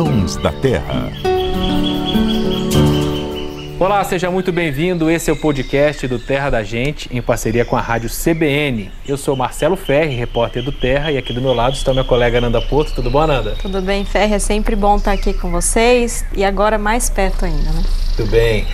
Sons da Terra. Olá, seja muito bem-vindo. Esse é o podcast do Terra da Gente, em parceria com a rádio CBN. Eu sou Marcelo Ferri, repórter do Terra, e aqui do meu lado está meu colega Ananda Porto. Tudo bom, Ananda? Tudo bem, Ferri. É sempre bom estar aqui com vocês e agora mais perto ainda, né? Tudo bem.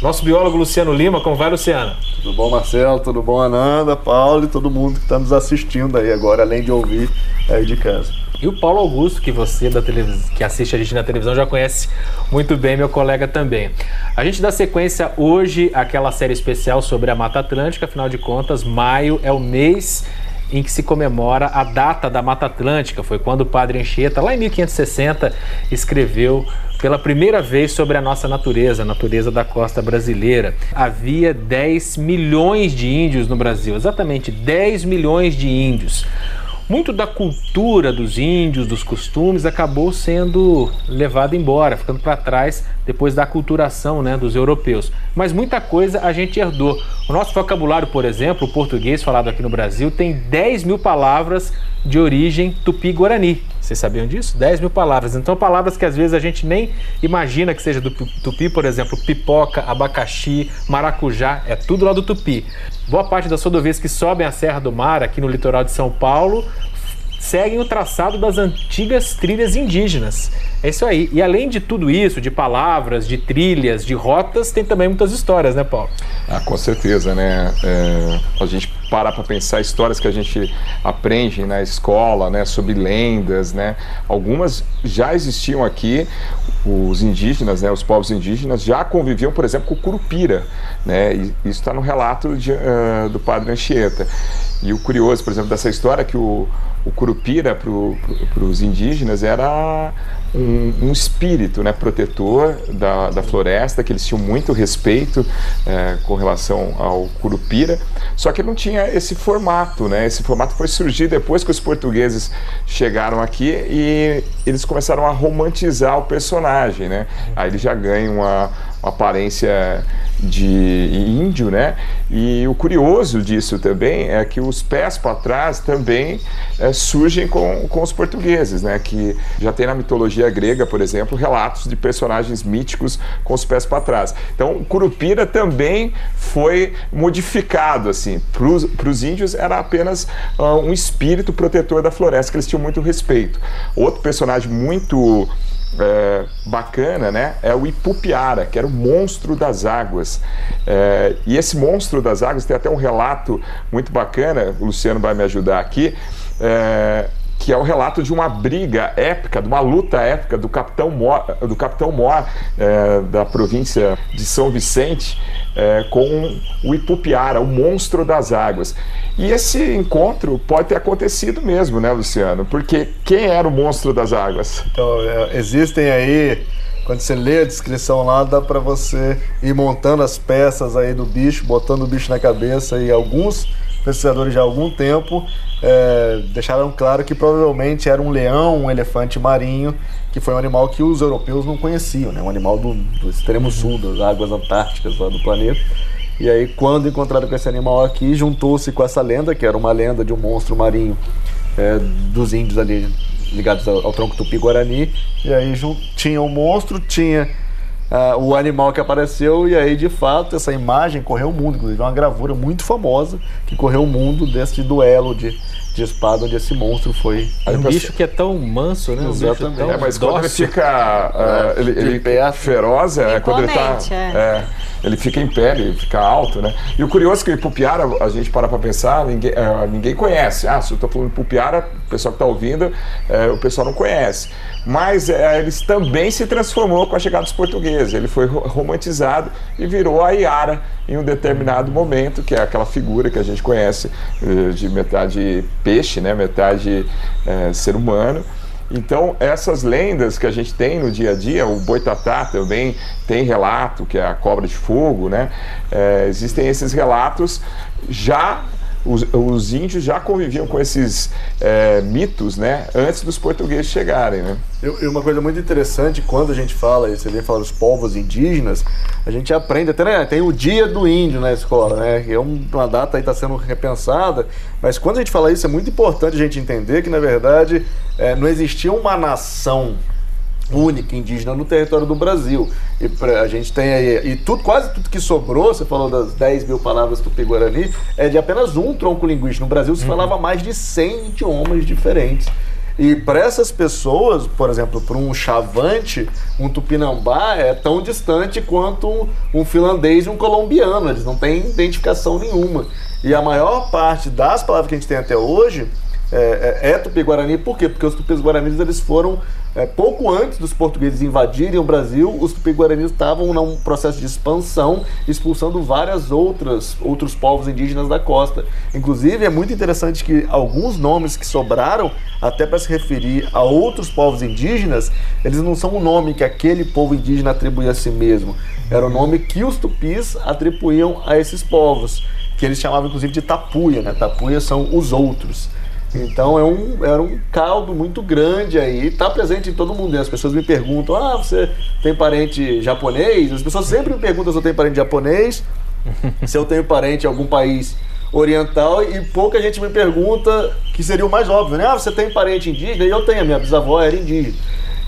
Nosso biólogo Luciano Lima, como vai, Luciano? Tudo bom, Marcelo? Tudo bom, Ananda, Paulo e todo mundo que está nos assistindo aí agora, além de ouvir aí de casa. E o Paulo Augusto, que você da televis... que assiste a gente na televisão já conhece muito bem, meu colega também. A gente dá sequência hoje àquela série especial sobre a Mata Atlântica, afinal de contas, maio é o mês em que se comemora a data da Mata Atlântica. Foi quando o padre Anchieta, lá em 1560, escreveu pela primeira vez sobre a nossa natureza, a natureza da costa brasileira. Havia 10 milhões de índios no Brasil, exatamente 10 milhões de índios. Muito da cultura dos índios, dos costumes, acabou sendo levado embora, ficando para trás depois da aculturação né, dos europeus. Mas muita coisa a gente herdou. O nosso vocabulário, por exemplo, o português falado aqui no Brasil, tem 10 mil palavras de origem tupi-guarani. Vocês sabiam disso? 10 mil palavras. Então, palavras que às vezes a gente nem imagina que seja do tupi, por exemplo, pipoca, abacaxi, maracujá, é tudo lá do tupi. Boa parte das rodovias que sobem a Serra do Mar, aqui no litoral de São Paulo, seguem o traçado das antigas trilhas indígenas. É isso aí. E além de tudo isso, de palavras, de trilhas, de rotas, tem também muitas histórias, né, Paulo? Ah, com certeza, né? É, a gente para para pensar histórias que a gente aprende na escola, né, sobre lendas, né? Algumas já existiam aqui. Os indígenas, né, os povos indígenas já conviviam, por exemplo, com o curupira, né? E isso está no relato de, uh, do padre Anchieta. E o curioso, por exemplo, dessa história que o, o curupira para pro, os indígenas era um, um, espírito né, protetor da, da floresta, que eles tinham muito respeito é, com relação ao curupira, só que não tinha esse formato. Né? Esse formato foi surgir depois que os portugueses chegaram aqui e eles começaram a romantizar o personagem. Né? Aí ele já ganha uma aparência de índio, né? E o curioso disso também é que os pés para trás também é, surgem com, com os portugueses, né? Que já tem na mitologia grega, por exemplo, relatos de personagens míticos com os pés para trás. Então, Curupira também foi modificado, assim. Para os índios era apenas uh, um espírito protetor da floresta que eles tinham muito respeito. Outro personagem muito é, bacana, né? É o Ipupiara, que era o monstro das águas. É, e esse monstro das águas tem até um relato muito bacana, o Luciano vai me ajudar aqui. É, que é o relato de uma briga épica, de uma luta épica do capitão Mor, do capitão Mor é, da província de São Vicente é, com o Ipupiara, o monstro das águas. E esse encontro pode ter acontecido mesmo, né, Luciano? Porque quem era o monstro das águas? Então, é, existem aí quando você lê a descrição lá, dá para você ir montando as peças aí do bicho, botando o bicho na cabeça e alguns pesquisadores já há algum tempo é, deixaram claro que provavelmente era um leão, um elefante marinho, que foi um animal que os europeus não conheciam, né? um animal do, do extremo sul, das águas antárticas lá do planeta. E aí, quando encontraram com esse animal aqui, juntou-se com essa lenda, que era uma lenda de um monstro marinho é, dos índios ali ligados ao, ao tronco tupi-guarani. E aí tinha o monstro, tinha uh, o animal que apareceu, e aí de fato essa imagem correu o mundo, inclusive é uma gravura muito famosa que correu o mundo desse duelo de, de espada onde esse monstro foi. É um bicho que é tão manso, né? Um Exatamente. é, mas quando ele fica. Uh, ele, ele é feroz, é, quando ele tá. É. é. Ele fica em pé, ele fica alto, né? E o curioso é que o Ipupiara, a gente para para pensar, ninguém, uh, ninguém conhece. Ah, se eu estou falando Ipupiara, o pessoal que está ouvindo, uh, o pessoal não conhece. Mas ele também se transformou com a chegada dos portugueses. Ele foi romantizado e virou a Iara em um determinado momento, que é aquela figura que a gente conhece de metade peixe, né? metade ser humano. Então, essas lendas que a gente tem no dia a dia, o boitatá também tem relato, que é a cobra de fogo, né? É, existem esses relatos já os, os, índios já conviviam com esses é, mitos, né, antes dos portugueses chegarem, né? E uma coisa muito interessante, quando a gente fala, você vem falar dos povos indígenas, a gente aprende, até né, tem o dia do índio na escola, né, que é uma data aí está sendo repensada, mas quando a gente fala isso, é muito importante a gente entender que, na verdade, é, não existia uma nação única indígena no território do Brasil. E pra, a gente tem aí, e tudo, quase tudo que sobrou, você falou das 10 mil palavras tupi-guarani, é de apenas um tronco linguístico. No Brasil se uhum. falava mais de 100 idiomas diferentes. E para essas pessoas, por exemplo, para um chavante, um tupinambá é tão distante quanto um, um finlandês e um colombiano. Eles não têm identificação nenhuma. E a maior parte das palavras que a gente tem até hoje é, é, é tupi-guarani. Por quê? Porque os tupis-guaranis eles foram é, pouco antes dos portugueses invadirem o Brasil, os tupi-guaranis estavam num processo de expansão, expulsando várias outras outros povos indígenas da costa. Inclusive, é muito interessante que alguns nomes que sobraram, até para se referir a outros povos indígenas, eles não são o nome que aquele povo indígena atribuía a si mesmo. Era o nome que os tupis atribuíam a esses povos, que eles chamavam inclusive de tapuia, né? Tapuia são os outros. Então é um, era um caldo muito grande aí, está presente em todo mundo. E as pessoas me perguntam: ah, você tem parente japonês? As pessoas sempre me perguntam se eu tenho parente japonês, se eu tenho parente em algum país oriental, e pouca gente me pergunta, que seria o mais óbvio, né? Ah, você tem parente indígena? E eu tenho, minha bisavó era indígena.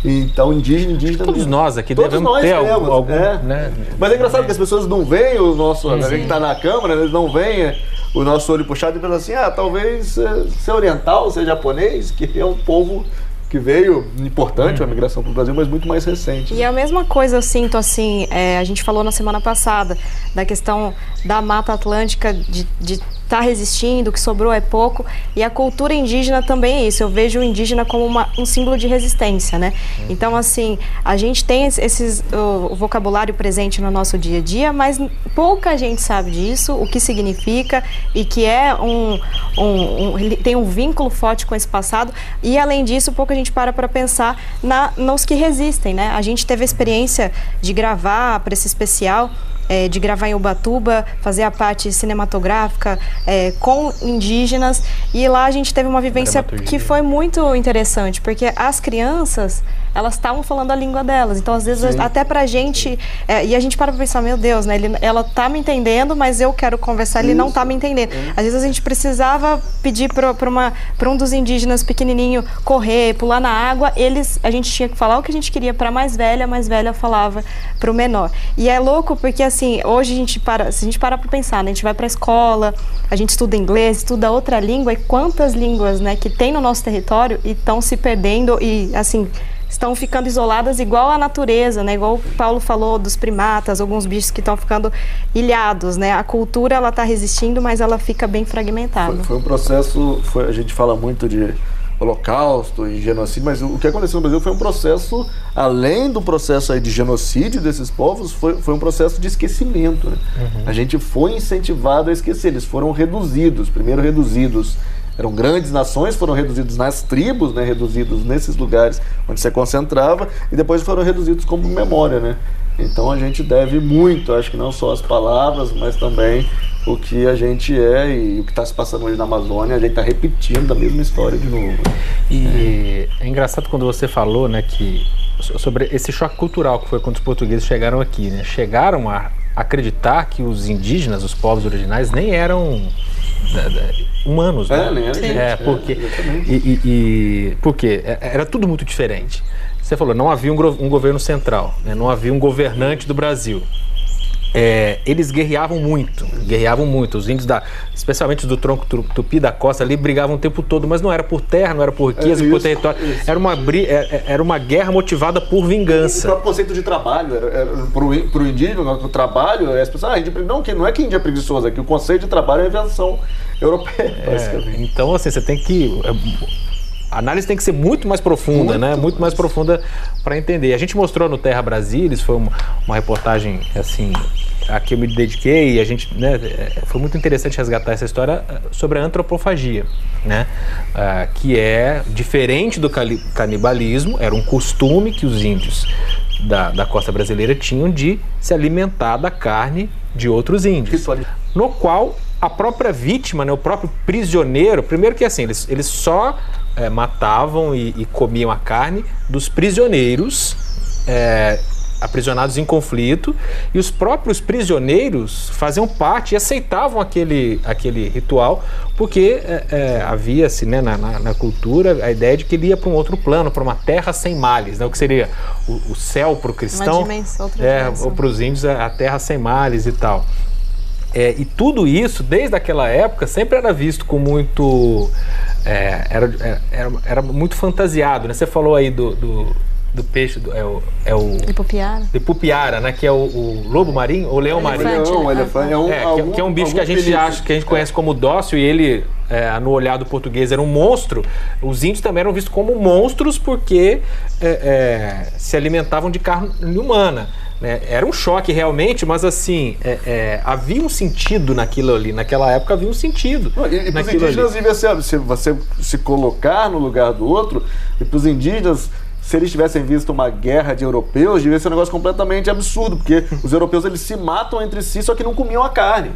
Então, indígena, indígena. Todos nós aqui Todos devemos nós ter temos, algum. É. Né? Mas é engraçado que as pessoas não veem o nosso. Sim, a gente está na Câmara, eles não veem o nosso olho puxado e pensam assim: ah, talvez eh, ser oriental, ser japonês, que é um povo que veio importante, a migração para o Brasil, mas muito mais recente. E né? é a mesma coisa eu sinto assim, é, a gente falou na semana passada da questão da Mata Atlântica de, de está resistindo, que sobrou é pouco. E a cultura indígena também é isso. Eu vejo o indígena como uma, um símbolo de resistência, né? Então, assim, a gente tem esses, o, o, vocabulário presente no nosso dia a dia, mas pouca gente sabe disso, o que significa e que é um, um, um tem um vínculo forte com esse passado. E, além disso, pouca gente para para pensar na, nos que resistem, né? A gente teve a experiência de gravar para esse especial é, de gravar em Ubatuba, fazer a parte cinematográfica é, com indígenas. E lá a gente teve uma vivência que foi muito interessante, porque as crianças elas estavam falando a língua delas. Então, às vezes, Sim. até pra gente. É, e a gente para pra pensar, meu Deus, né? Ele, ela tá me entendendo, mas eu quero conversar, ele Isso. não tá me entendendo. Às vezes a gente precisava pedir pra, pra, uma, pra um dos indígenas pequenininho correr, pular na água. Eles, a gente tinha que falar o que a gente queria pra mais velha, a mais velha falava pro menor. E é louco porque, assim, hoje a gente para, se a gente parar pra pensar, né? A gente vai pra escola, a gente estuda inglês, estuda outra língua, e quantas línguas, né, que tem no nosso território e estão se perdendo e, assim, estão ficando isoladas igual a natureza, né? Igual o Paulo falou dos primatas, alguns bichos que estão ficando ilhados, né? A cultura ela está resistindo, mas ela fica bem fragmentada. Foi, foi um processo, foi, a gente fala muito de holocausto e genocídio, mas o que aconteceu no Brasil foi um processo, além do processo de genocídio desses povos, foi, foi um processo de esquecimento. Né? Uhum. A gente foi incentivado a esquecer, eles foram reduzidos, primeiro reduzidos eram grandes nações, foram reduzidos nas tribos, né, reduzidos nesses lugares onde se concentrava, e depois foram reduzidos como memória, né? Então a gente deve muito, acho que não só as palavras, mas também o que a gente é e o que está se passando hoje na Amazônia, a gente está repetindo a mesma história de novo. E é. é engraçado quando você falou, né, que sobre esse choque cultural que foi quando os portugueses chegaram aqui, né? Chegaram a acreditar que os indígenas, os povos originais, nem eram humanos, né? É, né? É, porque, e, e, e, porque é, era tudo muito diferente. Você falou, não havia um, um governo central, né? não havia um governante do Brasil. É, eles guerreavam muito, guerreavam muito. Os índios, da, especialmente do tronco tupi da costa, ali brigavam o tempo todo, mas não era por terra, não era por riqueza, é por território. Isso. Era, uma, é, é, era uma guerra motivada por vingança. O próprio conceito de trabalho, para o indígena, o trabalho, as pessoas, ah, não, não é que índia é preguiçoso, é que o conceito de trabalho é a invenção europeia, é, Então, assim, você tem que a análise tem que ser muito mais profunda, muito né? Muito mais, profunda para entender. A gente mostrou no Terra Brasilis, foi uma, uma reportagem assim a que eu me dediquei e a gente, né, é, foi muito interessante resgatar essa história eh, sobre a antropofagia, né? Ah, que é diferente do canibalismo, era um costume que os índios da, da costa brasileira tinham de se alimentar da carne de outros índios, no qual a própria vítima, né, o próprio prisioneiro, primeiro que assim, eles, eles só é, matavam e, e, comiam a carne dos prisioneiros é, aprisionados em conflito e os próprios prisioneiros faziam parte e aceitavam aquele, aquele ritual porque é, é, havia-se né, na, na, na, cultura a ideia de que ele ia para um outro plano, para uma terra sem males, né, o que seria o, o céu para o cristão, dimensão, é, ou para os índios a terra sem males e tal. É, e tudo isso, desde aquela época, sempre era visto com muito. É, era, é, era, era, muito fantasiado. Né? Você falou aí do, do, do peixe, do, é o. É o de pupiara. De pupiara, né? Que é o, o lobo marinho, ou leão elefante, marinho. Leão, né? elefante. É, um, é, algum, que, é um bicho que a gente acha, que a gente conhece como dócil e ele. É, no olhar do português era um monstro, os índios também eram vistos como monstros porque é, é, se alimentavam de carne humana. Né? Era um choque realmente, mas assim, é, é, havia um sentido naquilo ali. Naquela época havia um sentido. E, e para os indígenas devia ser, se você se colocar no lugar do outro, e para os indígenas se eles tivessem visto uma guerra de europeus, devia ser um negócio completamente absurdo, porque os europeus eles se matam entre si, só que não comiam a carne.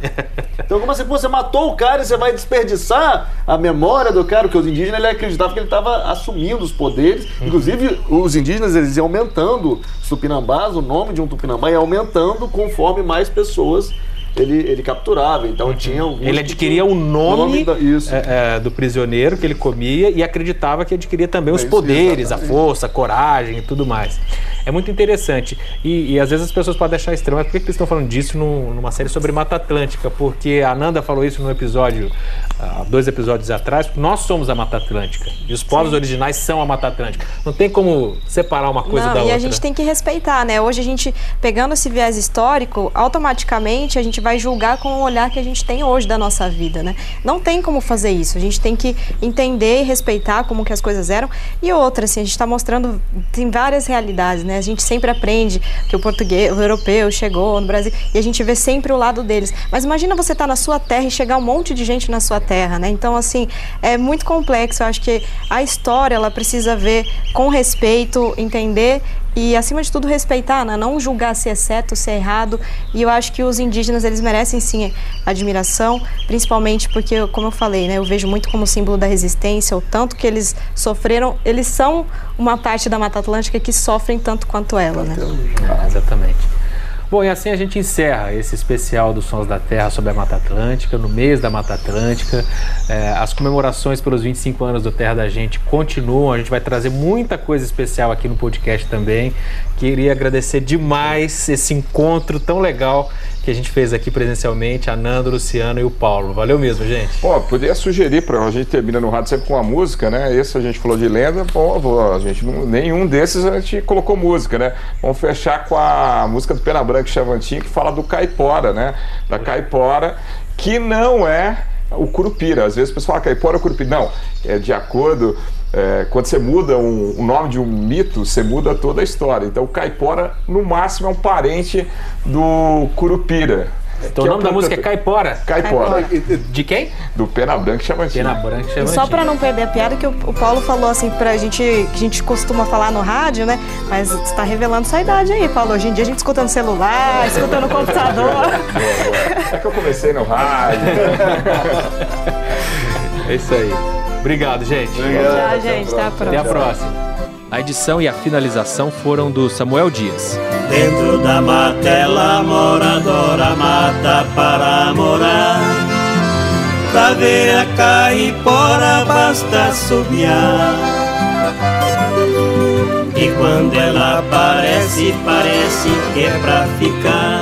Então, como assim, você matou o cara e você vai desperdiçar a memória do cara? Porque os indígenas ele acreditavam que ele estava assumindo os poderes. Inclusive, os indígenas eles iam aumentando os tupinambás, o nome de um tupinambá ia aumentando conforme mais pessoas ele, ele capturava. Então uhum. tinha Ele adquiria o nome, nome da, é, é, do prisioneiro que ele comia e acreditava que adquiria também os é poderes, a força, a coragem e tudo mais. É muito interessante. E, e às vezes as pessoas podem achar estranho, mas por que, que eles estão falando disso no, numa série sobre Mata Atlântica? Porque a Nanda falou isso no episódio, há dois episódios atrás, nós somos a Mata Atlântica. E os povos Sim. originais são a Mata Atlântica. Não tem como separar uma coisa Não, da e outra. E a gente tem que respeitar, né? Hoje a gente, pegando esse viés histórico, automaticamente a gente vai julgar com o olhar que a gente tem hoje da nossa vida, né? Não tem como fazer isso. A gente tem que entender e respeitar como que as coisas eram. E outra, assim, a gente está mostrando, tem várias realidades, né? A gente sempre aprende que o português, o europeu chegou no Brasil e a gente vê sempre o lado deles. Mas imagina você estar tá na sua terra e chegar um monte de gente na sua terra, né? Então, assim, é muito complexo. Eu acho que a história, ela precisa ver com respeito, entender e acima de tudo respeitar, né? não julgar se é certo, se é errado. E eu acho que os indígenas eles merecem sim admiração, principalmente porque, como eu falei, né, eu vejo muito como símbolo da resistência, o tanto que eles sofreram. Eles são uma parte da Mata Atlântica que sofrem tanto quanto ela, né? É, exatamente. Bom, e assim a gente encerra esse especial dos Sons da Terra sobre a Mata Atlântica, no mês da Mata Atlântica. É, as comemorações pelos 25 anos do Terra da Gente continuam, a gente vai trazer muita coisa especial aqui no podcast também. Queria agradecer demais esse encontro tão legal que a gente fez aqui presencialmente, a Nando, o Luciano e o Paulo. Valeu mesmo, gente. Pô, poderia sugerir para a gente termina no rádio sempre com uma música, né? Esse a gente falou de lenda, pô, a gente nenhum desses a gente colocou música, né? Vamos fechar com a música do Pena Branca Chavantinho que fala do caipora, né? Da caipora, que não é o curupira. Às vezes o pessoal fala caipora ou curupira. Não, é de acordo é, quando você muda um, o nome de um mito, você muda toda a história. Então, o caipora, no máximo, é um parente do curupira. Então o nome é da música é Caipora. Caipora. Caipora. De quem? Do Pena Branca e Chavantinho. Pena Branca e Chavantinho. Só pra não perder a piada, que o, Paulo falou assim pra gente, que a gente costuma falar no rádio, né? Mas você tá revelando sua idade aí, Paulo. Hoje em dia a gente escuta no celular, escuta no computador. Boa, boa. É que eu comecei no rádio. é isso aí. Obrigado, gente. Obrigado, Tchau, gente. Até a próxima. Até a próxima. A edição e a finalização foram do Samuel Dias. Dentro da matela moradora mata para morar. Pra ver a caipora basta subiar. E quando ela aparece, parece que é pra ficar.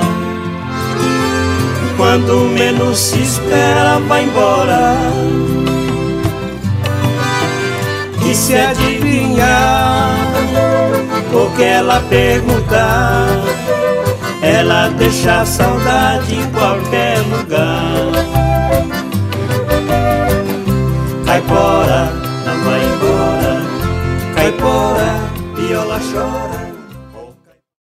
Quando menos se espera, vai embora e se adivinhar o que ela perguntar, ela deixa saudade em qualquer lugar. Caipora, não vai embora, caipora, viola chora.